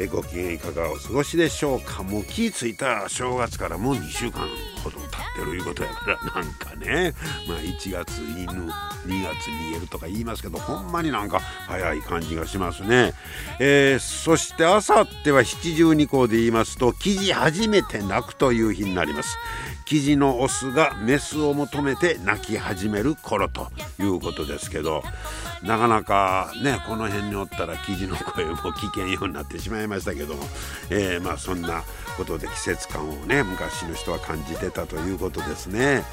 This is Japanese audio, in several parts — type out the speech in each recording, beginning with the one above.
えご機嫌いかがお過ごしでしょうか？もう気付いた正月からもう2週間ほど経ってるいうことやからなんかねまあ1月犬2月に言えるとか言いますけどほんまになんか早い感じがしますね、えー、そしてあさっては七十二項で言いますと生地初めて泣くという日になります。生地のオスがメスを求めて鳴き始める頃ということですけどなかなかねこの辺におったら生地の声も聞けんようになってしまいましたけども、えー、まあそんなことで季節感をね昔の人は感じてたということですね。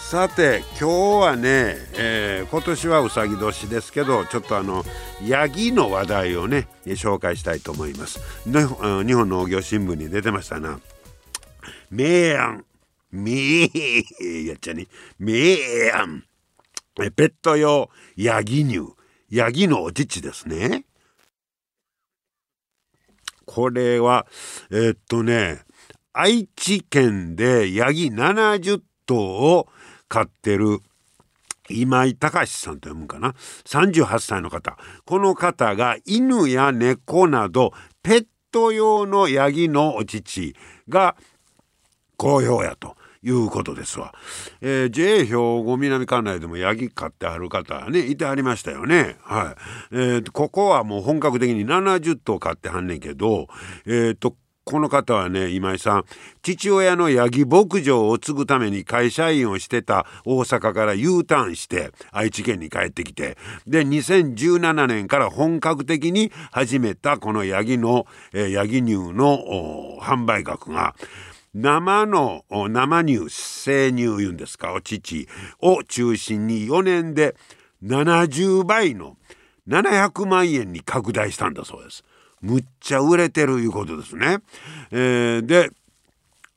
さて今日はね、えー、今年はうさぎ年ですけどちょっとあのヤギの話題をね紹介したいと思います。日本農業新聞に出てましたな。明暗めーやっちゃね。めーやん。ペット用ヤギ乳。ヤギのお乳ですね。これはえー、っとね愛知県でヤギ70頭を飼ってる今井隆さんと読むかな。38歳の方。この方が犬や猫などペット用のヤギのお乳が好評やと。いうことですわ。えー、JA 兵庫南管内でもヤギ飼ってある方ねいてありましたよね。はい。えー、ここはもう本格的に70頭飼ってはんねんけど、えー、とこの方はね今井さん父親のヤギ牧場を継ぐために会社員をしてた大阪から U ターンして愛知県に帰ってきてで2017年から本格的に始めたこのヤギの、えー、ヤギ乳の販売額が生の生乳生乳いうんですか？お乳を中心に4年で70倍の700万円に拡大したんだそうです。むっちゃ売れてるいうことですね。えー、で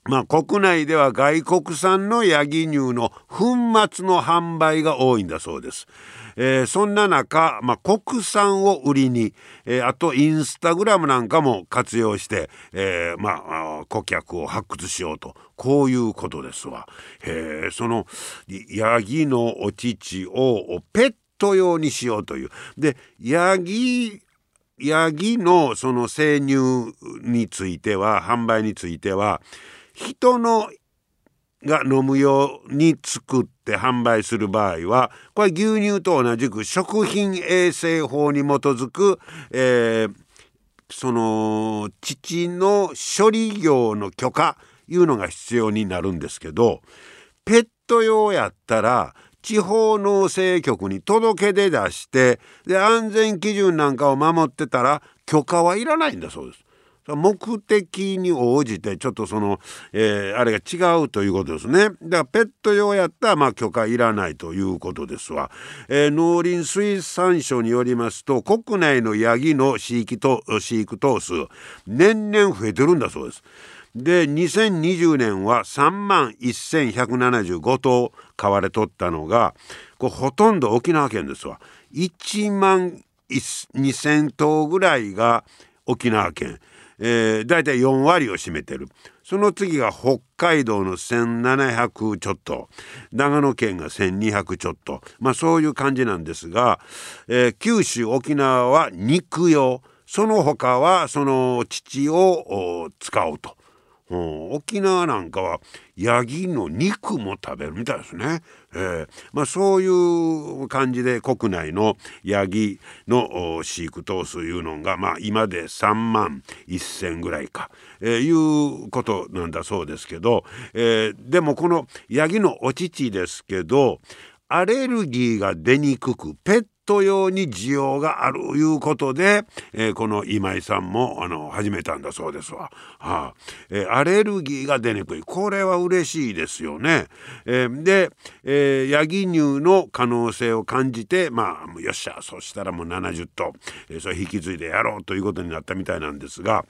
まあ国内では外国産のヤギ乳の粉末の販売が多いんだそうです。えー、そんな中、まあ、国産を売りに、えー、あとインスタグラムなんかも活用して、えー、まあ顧客を発掘しようとこういうことですわ。え、そのヤギのお乳をペット用にしようという。でヤギヤギのその生乳については販売については人のが飲むように作って販売する場合はこれ牛乳と同じく食品衛生法に基づく、えー、その父の処理業の許可いうのが必要になるんですけどペット用やったら地方農政局に届け出出してで安全基準なんかを守ってたら許可はいらないんだそうです。目的に応じてちょっとその、えー、あれが違うということですね。だからペット用やったらまあ許可いらないということですわ。えー、農林水産省によりますと国内のヤギの飼育と飼育頭数年々増えてるんだそうです。で2020年は3万1175頭飼われとったのがこほとんど沖縄県ですわ。1万2,000頭ぐらいが沖縄県。えー、大体4割を占めてる。その次が北海道の1700ちょっと。長野県が1200ちょっと。まあそういう感じなんですが、えー、九州沖縄は肉用。その他はその乳を使おうと。沖縄なんかはヤギの肉も食べるみたいですね。えー、まあ、そういう感じで国内のヤギの飼育頭数いうのが、まあ、今で3万1,000ぐらいか、えー、いうことなんだそうですけど、えー、でもこのヤギのお乳ですけどアレルギーが出にくくペット用に需要があるいうことで、えー、この今井さんもあの始めたんだそうですわ。はあ。えー、アレルギーが出にくい。これは嬉しいですよね。えー、で、えー、ヤギ乳の可能性を感じてまあよっしゃそしたらもう70頭、えー、それ引き継いでやろうということになったみたいなんですが。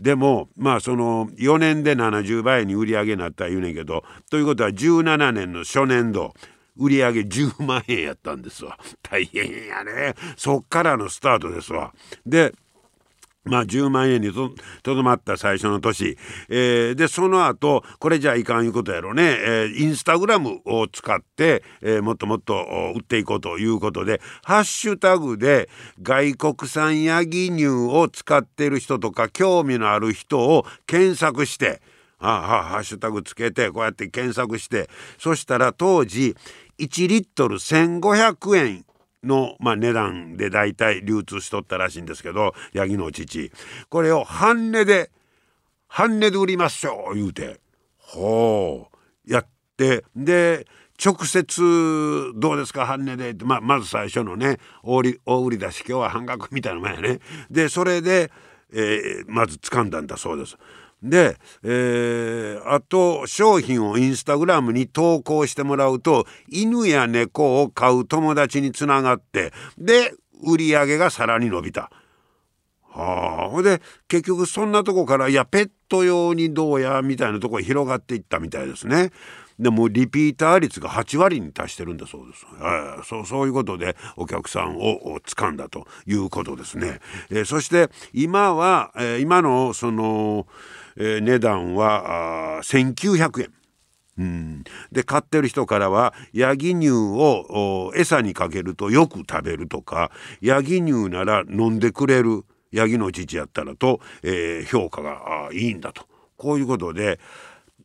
でもまあその4年で70倍に売り上げになった言うねんけどということは17年の初年度。売り上げ10万円やったんですわ。大変やね。そっからのスタートですわ。でまあ10万円にとどまった最初の年、えー、でその後これじゃいかんいうことやろね、えー、インスタグラムを使って、えー、もっともっと売っていこうということでハッシュタグで外国産ヤギ乳を使ってる人とか興味のある人を検索してあハッシュタグつけてこうやって検索してそしたら当時1リットル1,500円の、まあ、値段で大体流通しとったらしいんですけどヤギの父。これを半値で半値で売りましょう言うて。ほう。やってで直接どうですか半値で。まあ、まず最初のね大売り大売り出し今日は半額みたいなもんやね。でそれで、えー、まず掴んだんだそうです。で、えー、あと商品をインスタグラムに投稿してもらうと犬や猫を飼う友達につながってで売り上げがさらに伸びた。はあ、ほで結局そんなとこからいやペット用にどうやみたいなとこへ広がっていったみたいですね。でもリピーター率が8割に達してるんだそうです。えー、そうそういうことでお客さんを掴んだということですね。えー、そして今は、えー、今のそのえー、値段は1900円。うん、で買ってる人からはヤギ乳を餌にかけるとよく食べるとかヤギ乳なら飲んでくれるヤギの父やったらと、えー、評価がいいんだとこういうことで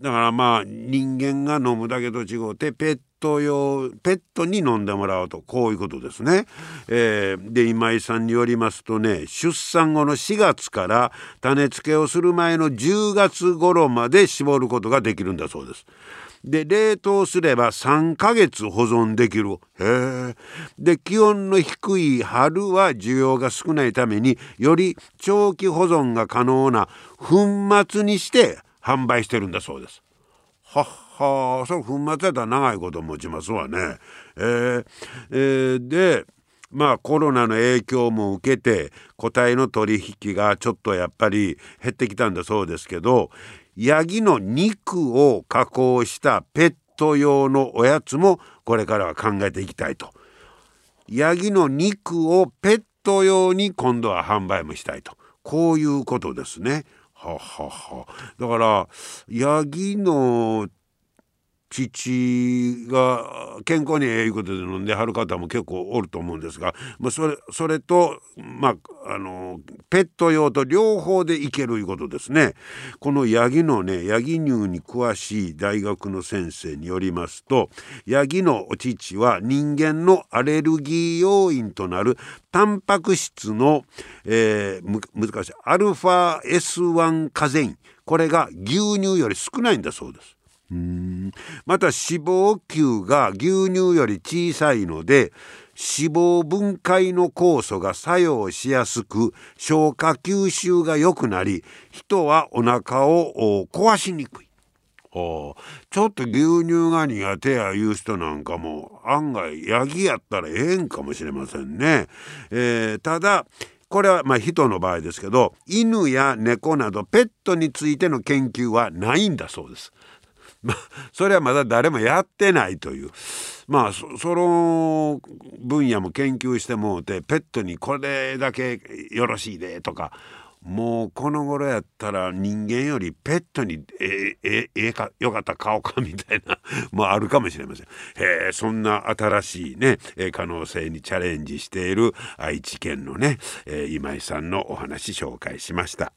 だからまあ人間が飲むだけと違ってペット用ペットに飲んでもらうとこういうことですね。えー、で今井さんによりますとね出産後の4月から種付けをする前の10月頃まで絞ることができるんだそうです。で冷凍すれば3ヶ月保存できる。へえ。で気温の低い春は需要が少ないためにより長期保存が可能な粉末にして販売してるんだそうです。はっはあそれ粉末やったら長いこと持ちますわね。えーえー、でまあコロナの影響も受けて個体の取引がちょっとやっぱり減ってきたんだそうですけどヤギの肉を加工したペット用のおやつもこれからは考えていきたいと。ヤギの肉をペット用に今度は販売もしたいとこういうことですね。はははだからヤギの父が健康にええいうことで飲んではる方も結構おると思うんですが、まあ、それそれと、まあ、あのペット用と両方でいけるいうことですね。このヤギのねヤギ乳に詳しい大学の先生によりますとヤギのお乳は人間のアレルギー要因となるタンパク質の、えー、難しいアルファ S1 カゼインこれが牛乳より少ないんだそうです。うんまた脂肪球が牛乳より小さいので脂肪分解の酵素が作用しやすく消化吸収が良くなり人はお腹を壊しにくい。ちょっと牛乳が苦手やいう人なんかも案外ヤギやったらええんかもしれませんね。えー、ただこれはまあ人の場合ですけど犬や猫などペットについての研究はないんだそうです。まあ、それはまだ誰もやってないというまあその分野も研究してもうてペットにこれだけよろしいでとかもうこの頃やったら人間よりペットにええええかよかった顔かみたいな もあるかもしれません。へえそんな新しいね可能性にチャレンジしている愛知県のね、今井さんのお話紹介しました。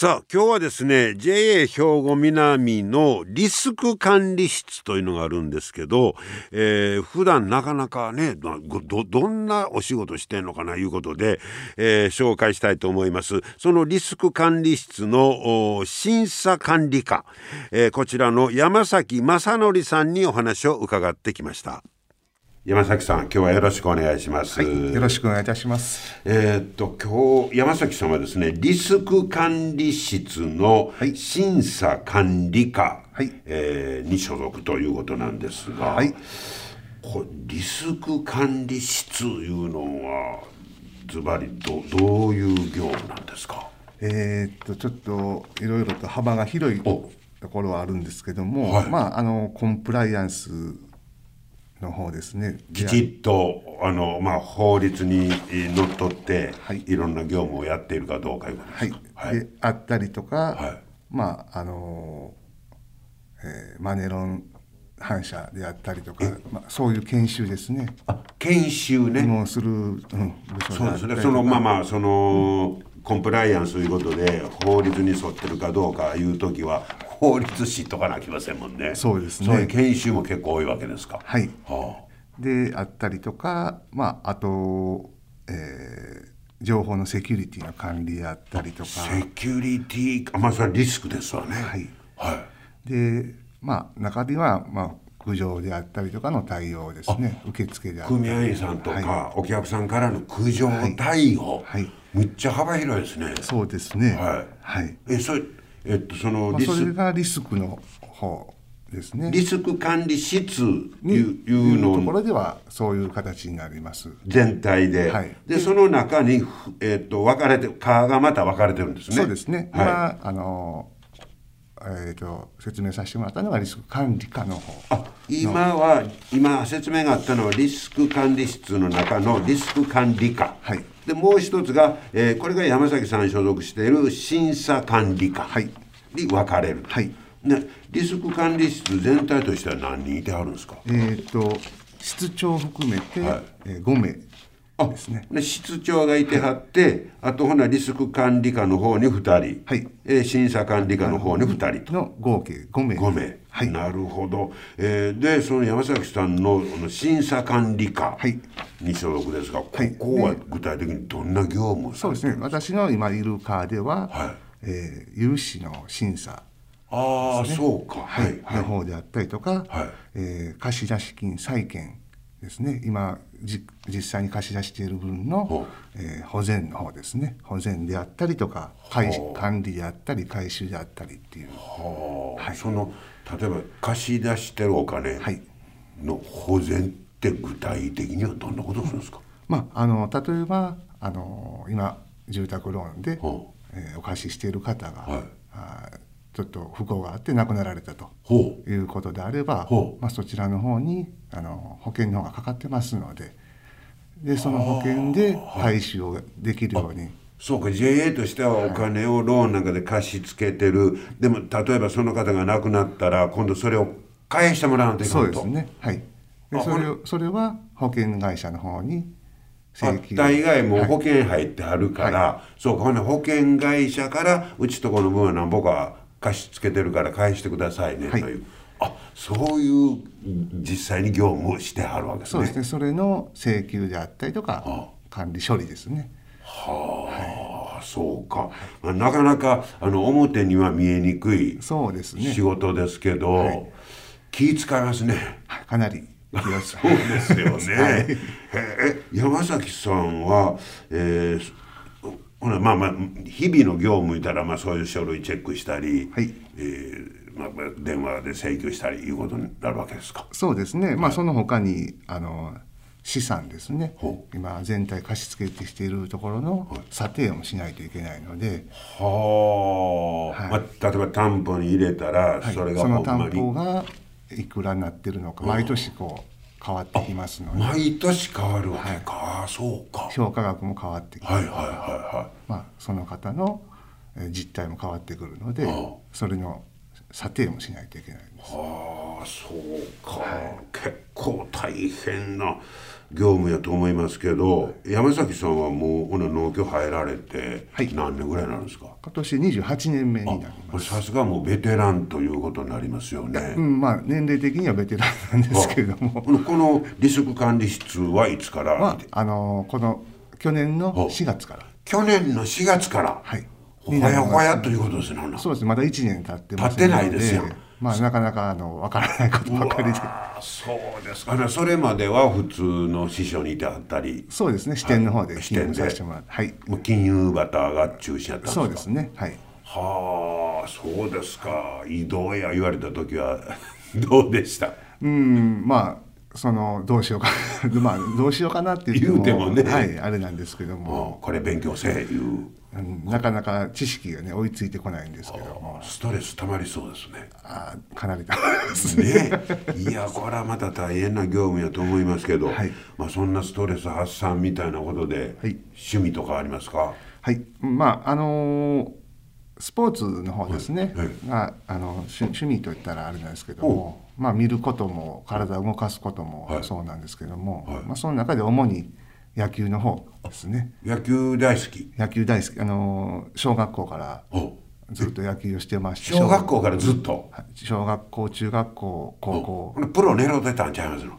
さあ今日はですね JA 兵庫南のリスク管理室というのがあるんですけど、えー、普段なかなかねどんなお仕事してんのかないうことで、えー、紹介したいと思いますそのリスク管理室の審査管理課、えー、こちらの山崎正則さんにお話を伺ってきました。山崎さん、今日はよろしくお願いします。はい、よろしくお願いいたします。えー、っと、今日山崎さんはですね、リスク管理室の審査管理課、はい、えー、に所属ということなんですが、はい、こリスク管理室いうのはズバリどどういう業務なんですか？えー、っとちょっといろいろと幅が広いところはあるんですけども、はい、まああのコンプライアンスの方ですね。きちっとあの、まあ、法律にのっとって、はい、いろんな業務をやっているかどうかいうことですか、はい、であったりとか、はい、まああの、えー、マネロン反射であったりとか、まあ、そういう研修ですね。あ研修ね。もうする、うん、そうですね。そのまあまあその、うん、コンプライアンスということで法律に沿ってるかどうかいう時は法律知っとかなきませんもんね。そうですね。そういう研修も結構多いわけですか。はい。はあ、であったりとか、まああと、えー、情報のセキュリティの管理であったりとか。セキュリティ、まあそれはリスクですわね。はい。はい。で、まあ中にはまあ苦情であったりとかの対応ですね。受付であったり。組合員さんとか、はい、お客さんからの苦情対応。はい。はい、めっちゃ幅広いですね。そうですね。はい。はい。えそれえっと、そのリス、まあ、それがリスクの方ですね。リスク管理室いういうのところではそういう形になります。全体で。はい、でその中にえっと分かれて川がまた分かれてるんですね。そうですね。はい、今あのえーと、説明させてもらったのがリスク管理課の方。あ今は今説明があったのはリスク管理室の中のリスク管理課、はい、でもう一つが、えー、これが山崎さん所属している審査管理課に分かれる、はい、ね、リスク管理室全体としては何人いてあるんですか？えっ、ー、と室長含めて、はい。えー、5名ですね。で室長がいてはって、はい、あとほなリスク管理課の方に2人、はい。えー、審査管理課の方に2人と。の合計5名。5名。はい、なるほど、えー、でその山崎さんの審査管理課に所属ですが、はい、ここは具体的にどんな業務そうですね。私の今いる課では、はい。えー、融資の審査ああ、そうか、はい、はい、の方であったりとか、はい。えー、貸出金債権ですね。今じ実際に貸し出している分の、えー、保全の方ですね。保全であったりとか管理であったり回収であったりっていう、はい、その例えば貸し出してるお金の保全って具体的にはどんなことするんですか、まあ、あの例えばあの今住宅ローンで、えー、お貸ししている方が、はい、あちょっと不幸があって亡くなられたということであれば、まあ、そちらの方にあの保険の方がかかってますのででその保険で回収をできるように。そうか。JA としてはお金をローンなんかで貸し付けてる、でも例えばその方が亡くなったら今度それを返してもらうというそうですね。はい。でそれそれは保険会社の方に大概もう保険入ってはるから、はい、そうか。ほん保険会社からうちとこの分は何ぼか貸し付けてるから返してくださいねという、はい、あそういう実際に業務をしてはるわけですね。そうですね。それの請求であったりとか、はあ、管理処理ですね。はあ、はい、そうか、まあ、なかなかあの表には見えにくいそうですね。仕事ですけど、はい、気使いますね。かなり そうですよね。はい、え山崎さんは、えー、ほなまあまあ日々の業務いたらまあそういう書類チェックしたり、はい。えーまあ、電話で請求したりいうことになるわけですか？そうですね、まあ、その他にあの資産ですね。今全体貸し付けてしているところの査定もしないといけないので、はあ、はい、まあ、例えば担保に入れたら、それがその担保がいくらになってるのか毎年こう変わってきますので。毎年変わるわけか、はい、そうか。評価額も変わってきて、はいはいはいはい。まあ、その方の実態も変わってくるのでそれの査定もしないといけないんです。はあそうか、はい、結構大変な業務やと思いますけど、はい、山崎さんはもう農協入られて何年ぐらいなんですか、はい、今年28年目になります。さすがもうベテランということになりますよね、うん、まあ年齢的にはベテランなんですけれども。このリスク管理室はいつから、まあ、あのこの去年の4月から。去年の4月から？はい。ほやほやということですねそうです。まだ1年経ってませ経ってないですよまあなかなかあの分からないことばかりで。そうですか。ねそれまでは普通の師匠にいてあったり。そうですね。支店の方で支店させてもらってはい。もう金融バターが中心やったんですか。そうですね。はい。はあそうですか。移動や言われた時は どうでした？うんまあそのどうしようか まあどうしようかなって言ってもね。はいあれなんですけども。これ勉強せえいうなかなか知識がね追いついてこないんですけど。もストレスたまりそうですね。あかなりたまります。ね。ねいやこれはまた大変な業務やと思いますけど、はい、まあ、そんなストレス発散みたいなことで、はい、趣味とかありますか？はい。まああのー、スポーツの方ですね、はい、があの趣趣味といったらあれなんですけどもまあ見ることも体を動かすこともそうなんですけども、まあ、その中で主に野球の方ですね。野球大好き。野球大好き。あの小学校からずっと野球をしてまして。小学校からずっと？小学校中学校高校。プロ狙ってたんちゃいますの？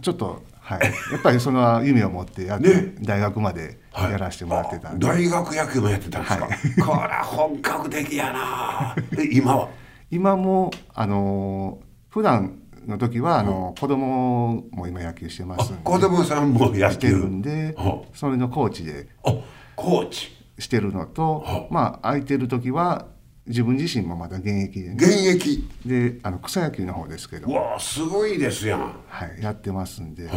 ちょっとはい。やっぱりその夢を持ってやって、ね、大学までやらせてもらってたんで、はい、大学野球もやってたんですか、はい、これは本格的やな今は？今もあの普段の時はあの、子供も今野球してますんで子供さんも野球。してるんでそれのコーチでコーチ。してるのとまあ空いてる時は自分自身もまだ現役で、ね、現役。であの草野球の方ですけど。わあすごいですやん。はいやってますんで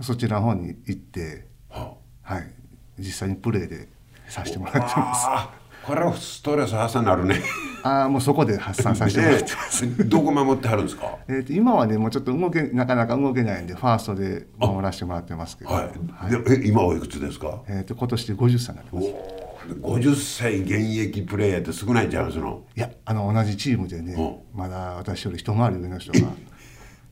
そちらの方に行ってはい実際にプレーでさせてもらってますこれはストレス発散なるね。ああもうそこで発散させてもらってます、どこ守ってはるんですか？えーと今はねもうちょっと動けなかなか動けないんでファーストで守らせてもらってますけど、はい。はい、で今おいくつですか？えーと今年で50歳になります。50歳現役プレーヤーって少ないんちゃいますの。いやあの同じチームでねまだ私より一回り上の人が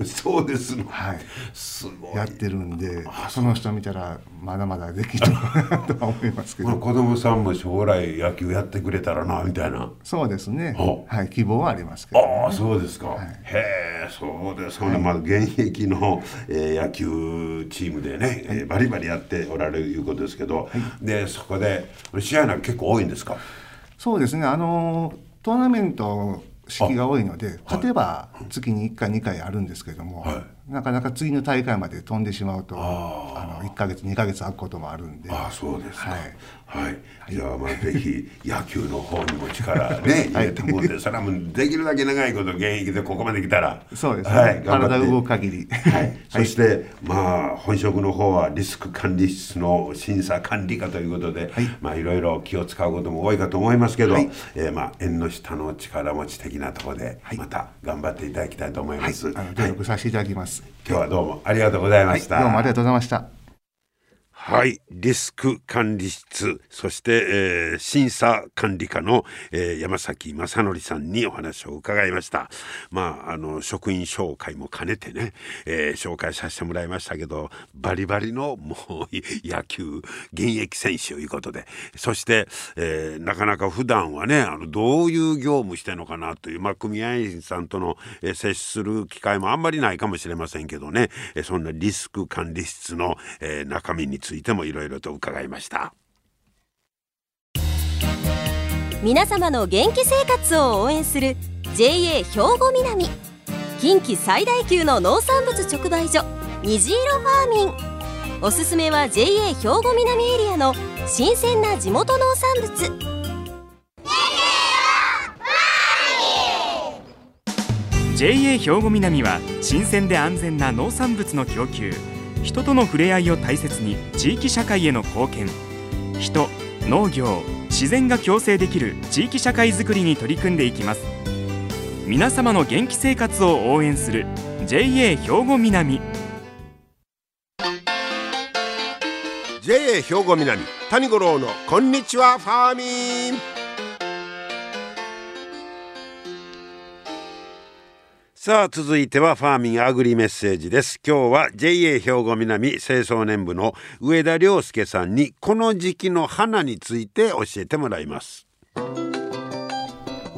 そうですはい、すごい。やってるんでその人見たらまだまだできるな とは思いますけど。子供さんも将来野球やってくれたらなみたいな。そうですね。はい希望はありますけど、ね、ああそうですか、はい、へえそうですか、はい、まあ現役の、えー、野球チームでね、はい、えー、バリバリやっておられるいうことですけど、はい、でそこで試合なんか結構多いんですか？そうですね。あのトーナメント式が多いので勝てば月に1回2回あるんですけども、はい、なかなか次の大会まで飛んでしまうとあの1か月2か月空くこともあるんで。あそうですか、はい。はい、じゃあまあぜひ野球の方にも力ね 入れてもって、それはもうできるだけ長いこと現役でここまで来たら。そうですね、はい、体動く限り、はい、そしてまあ本職の方はリスク管理室の審査管理課ということで、はい、まあいろいろ気を使うことも多いかと思いますけど、はい、えー、まあ縁の下の力持ち的なところでまた頑張っていただきたいと思います、はい、あの努力させていただきます、今日はどうもありがとうございました、どうもありがとうございました。はい。リスク管理室、そして、えー、審査管理課の、えー、山崎正則さんにお話を伺いました。まあ、あの、職員紹介も兼ねてね、えー、紹介させてもらいましたけど、バリバリのもう野球、現役選手ということで、そして、え、なかなか普段はね、あの、どういう業務してるのかなという、まあ、組合員さんとの、え、接する機会もあんまりないかもしれませんけどね、え、そんなリスク管理室の、え、中身についてついてもいろいろと伺いました。皆様の元気生活を応援する JA 兵庫南。近畿最大級の農産物直売所虹色ファーミン。おすすめは JA 兵庫南エリアの新鮮な地元農産物。JA 兵庫南は新鮮で安全な農産物の供給人との触れ合いを大切に地域社会への貢献。人農業自然が共生できる地域社会づくりに取り組んでいきます。皆様の元気生活を応援する JA 兵庫南。JA 兵庫南谷五郎のこんにちはファーミン。さあ続いてはファーミンアグリメッセージです。今日は JA 兵庫南清掃年部の上田良介さんにこの時期の花について教えてもらいます。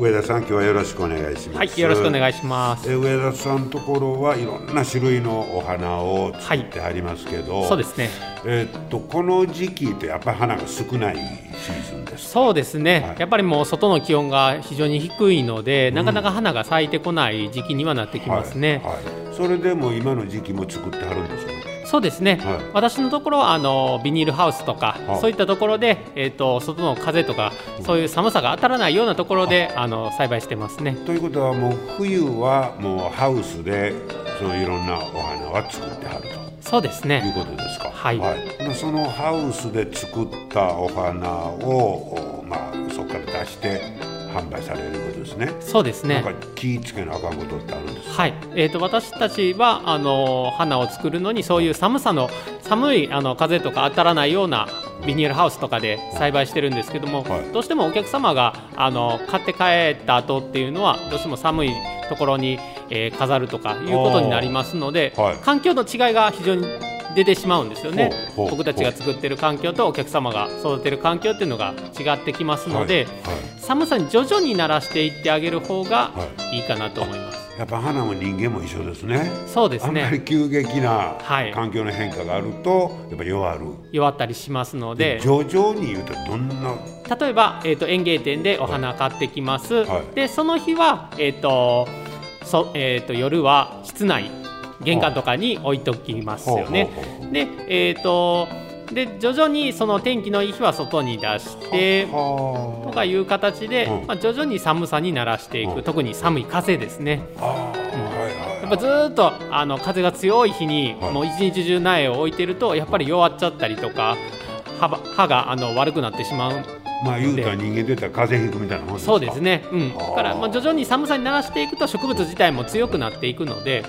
上田さん今日はよろしくお願いします。はいよろしくお願いします。え上田さんところはいろんな種類のお花を作ってありますけど、はい、そうですね。えー、っとこの時期ってやっぱり花が少ないシーズンですそうですね、はい、やっぱりもう外の気温が非常に低いので、うん、なかなか花が咲いてこない時期にはなってきますね、はい、はい、それでも今の時期も作ってはるんですよそうですね、はい、私のところはあのビニールハウスとか、そういったところで、えーと、外の風とか、そういう寒さが当たらないようなところであの栽培してますね。ということはもう冬はもうハウスでそのいろんなお花は作ってはると。そうですね。いうことですか。はい。はい、そのハウスで作ったお花をまあそこから出して販売されることですね。そうですね。なんか気付けなあかんことってあるんですはい。えっ、ー、と私たちはあの花を作るのにそういう寒さの寒いあの風とか当たらないようなビニールハウスとかで栽培してるんですけども、はい、どうしてもお客様があの買って帰った後っていうのはどうしても寒いところに、えー、飾るとかいうことになりますので、はい、環境の違いが非常に出てしまうんですよね僕たちが作ってる環境とお客様が育てる環境っていうのが違ってきますので、はいはい、寒さに徐々に慣らしていってあげる方がいいかなと思います。やっぱ花も人間も一緒ですね。そうですね。あんまり急激な環境の変化があると、やっぱ弱る。弱ったりしますので。徐々に言うとどんな？例えば、えっ、ー、と園芸店でお花買ってきます。はい、でその日はえっ、ー、とそえっ、ー、と夜は室内玄関とかに置いときますよね。で、えーと、で徐々にその天気のいい日は外に出してとかいう形で、まあ、徐々に寒さに慣らしていく、特に寒い風ですね。やっぱずっとあの風が強い日に、もう一日中苗を置いてるとやっぱり弱っちゃったりとか歯があの悪くなってしまう。まあ言うたら人間でったら風邪ひくみたいなもんそうですね、うん、だからまあ徐々に寒さに慣らしていくと植物自体も強くなっていくので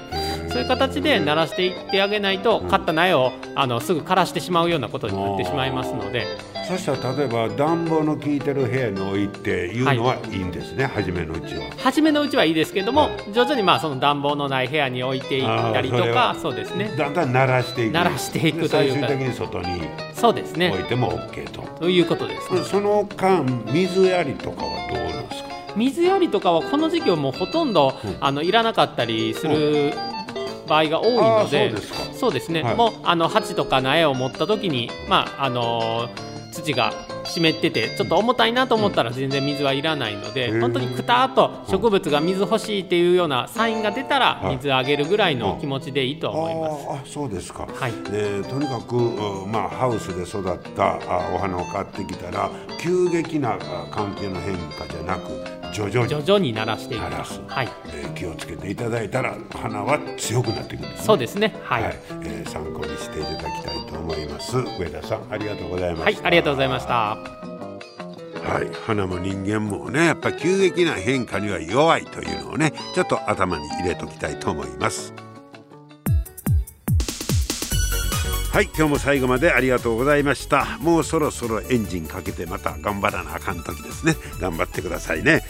そういう形で慣らしていってあげないと、買った苗をあのすぐ枯らしてしまうようなことになってしまいますので。そしたら例えば暖房の効いてる部屋に置いていうのはいいんですね、はい、初めのうちは。初めのうちはいいですけども、はい、徐々にまあその暖房のない部屋に置いていったりとかそうですね。だんだん慣らしていく。慣らしていくというか。最終的に外にそうですね。置いても OK と。ということです、ね、その間水やりとかはどうなんですか？水やりとかはこの時期はもうほとんど、うん、あのいらなかったりする、場合が多いのでそうですね、はい、もうあの鉢とか苗を持った時にまああの土が湿っててちょっと重たいなと思ったら全然水はいらないので、本当にくたっと植物が水欲しいっていうようなサインが出たら水あげるぐらいの気持ちでいいと思います。あそうですか、はい。えー、とにかく、まあ、ハウスで育ったお花を買ってきたら急激な環境の変化じゃなく徐々に。徐々に鳴らしていく鳴らす、はい。えー、気をつけていただいたら花は強くなっていくんです、ね、そうですね。はい、はい、えー、参考にしていただきたいと思います。上田さんありがとうございましはいありがとうございました。はい、花も人間もねやっぱ急激な変化には弱いというのをねちょっと頭に入れときたいと思いますはい今日も最後までありがとうございました。もうそろそろエンジンかけてまた頑張らなあかん時ですね。頑張ってくださいね。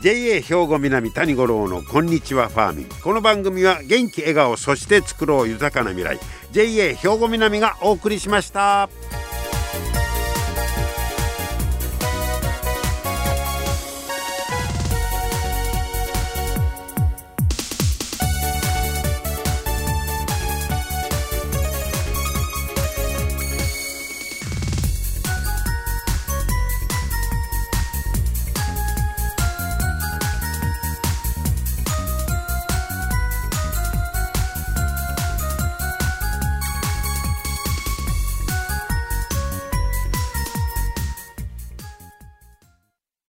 JA 兵庫南谷五郎のこんにちはファーミン。この番組は元気笑顔そして作ろう豊かな未来。JA 兵庫南がお送りしました。